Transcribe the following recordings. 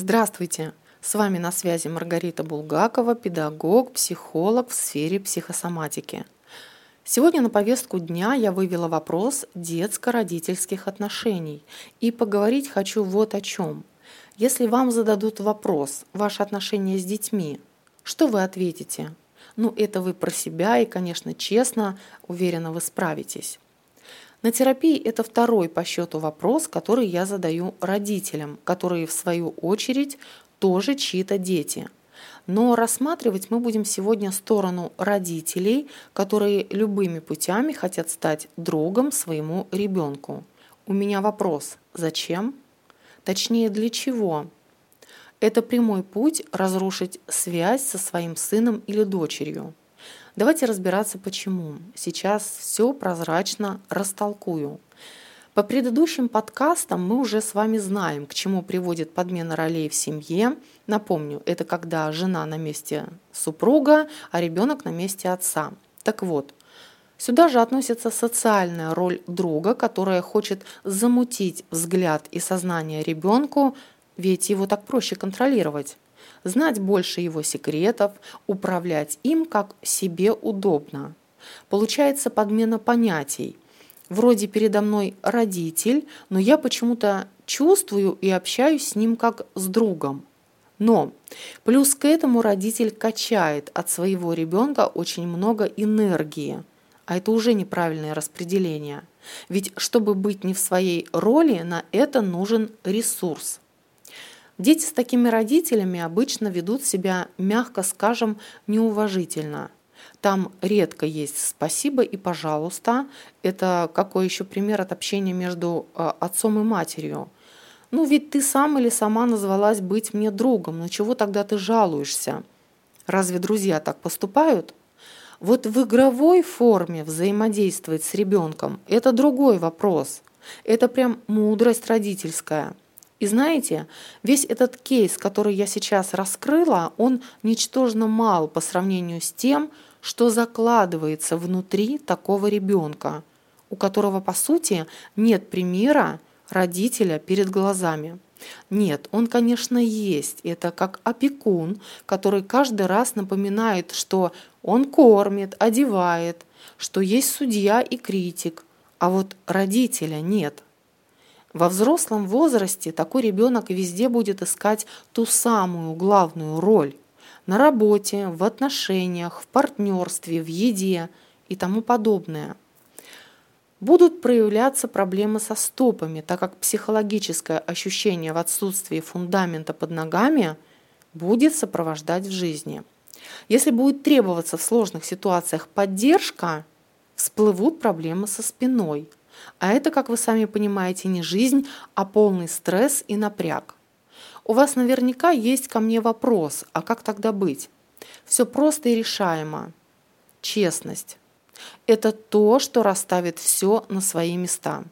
Здравствуйте! С вами на связи Маргарита Булгакова, педагог, психолог в сфере психосоматики. Сегодня на повестку дня я вывела вопрос детско-родительских отношений. И поговорить хочу вот о чем. Если вам зададут вопрос «Ваши отношения с детьми», что вы ответите? Ну, это вы про себя и, конечно, честно, уверенно вы справитесь. На терапии это второй по счету вопрос, который я задаю родителям, которые в свою очередь тоже чьи-то дети. Но рассматривать мы будем сегодня сторону родителей, которые любыми путями хотят стать другом своему ребенку. У меня вопрос, зачем? Точнее, для чего? Это прямой путь разрушить связь со своим сыном или дочерью. Давайте разбираться почему. Сейчас все прозрачно растолкую. По предыдущим подкастам мы уже с вами знаем, к чему приводит подмена ролей в семье. Напомню, это когда жена на месте супруга, а ребенок на месте отца. Так вот, Сюда же относится социальная роль друга, которая хочет замутить взгляд и сознание ребенку, ведь его так проще контролировать знать больше его секретов, управлять им как себе удобно. Получается подмена понятий. Вроде передо мной родитель, но я почему-то чувствую и общаюсь с ним как с другом. Но плюс к этому родитель качает от своего ребенка очень много энергии. А это уже неправильное распределение. Ведь чтобы быть не в своей роли, на это нужен ресурс. Дети с такими родителями обычно ведут себя, мягко скажем, неуважительно. Там редко есть спасибо и пожалуйста. Это какой еще пример от общения между э, отцом и матерью. Ну ведь ты сам или сама назвалась быть мне другом, но чего тогда ты жалуешься? Разве друзья так поступают? Вот в игровой форме взаимодействовать с ребенком – это другой вопрос. Это прям мудрость родительская – и знаете, весь этот кейс, который я сейчас раскрыла, он ничтожно мал по сравнению с тем, что закладывается внутри такого ребенка, у которого, по сути, нет примера родителя перед глазами. Нет, он, конечно, есть. Это как опекун, который каждый раз напоминает, что он кормит, одевает, что есть судья и критик, а вот родителя нет – во взрослом возрасте такой ребенок везде будет искать ту самую главную роль на работе, в отношениях, в партнерстве, в еде и тому подобное. Будут проявляться проблемы со стопами, так как психологическое ощущение в отсутствии фундамента под ногами будет сопровождать в жизни. Если будет требоваться в сложных ситуациях поддержка, всплывут проблемы со спиной – а это, как вы сами понимаете, не жизнь, а полный стресс и напряг. У вас наверняка есть ко мне вопрос, а как тогда быть? Все просто и решаемо. Честность. Это то, что расставит все на свои места.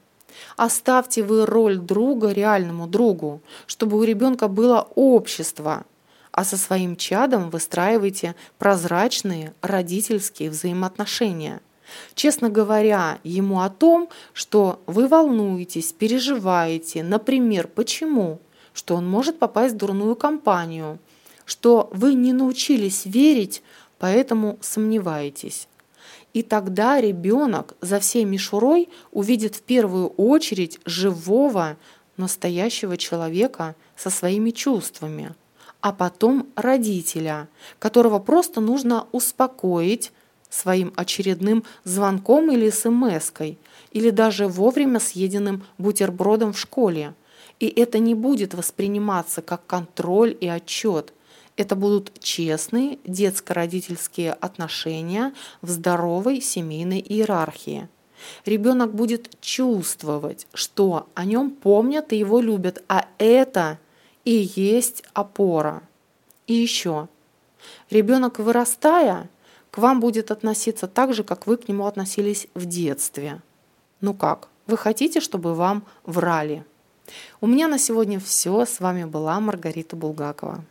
Оставьте вы роль друга реальному другу, чтобы у ребенка было общество, а со своим чадом выстраивайте прозрачные родительские взаимоотношения – честно говоря ему о том, что вы волнуетесь, переживаете, например, почему, что он может попасть в дурную компанию, что вы не научились верить, поэтому сомневаетесь. И тогда ребенок за всей мишурой увидит в первую очередь живого, настоящего человека со своими чувствами, а потом родителя, которого просто нужно успокоить, своим очередным звонком или смс-кой, или даже вовремя съеденным бутербродом в школе. И это не будет восприниматься как контроль и отчет. Это будут честные детско-родительские отношения в здоровой семейной иерархии. Ребенок будет чувствовать, что о нем помнят и его любят, а это и есть опора. И еще. Ребенок, вырастая, к вам будет относиться так же, как вы к нему относились в детстве. Ну как, вы хотите, чтобы вам врали? У меня на сегодня все. С вами была Маргарита Булгакова.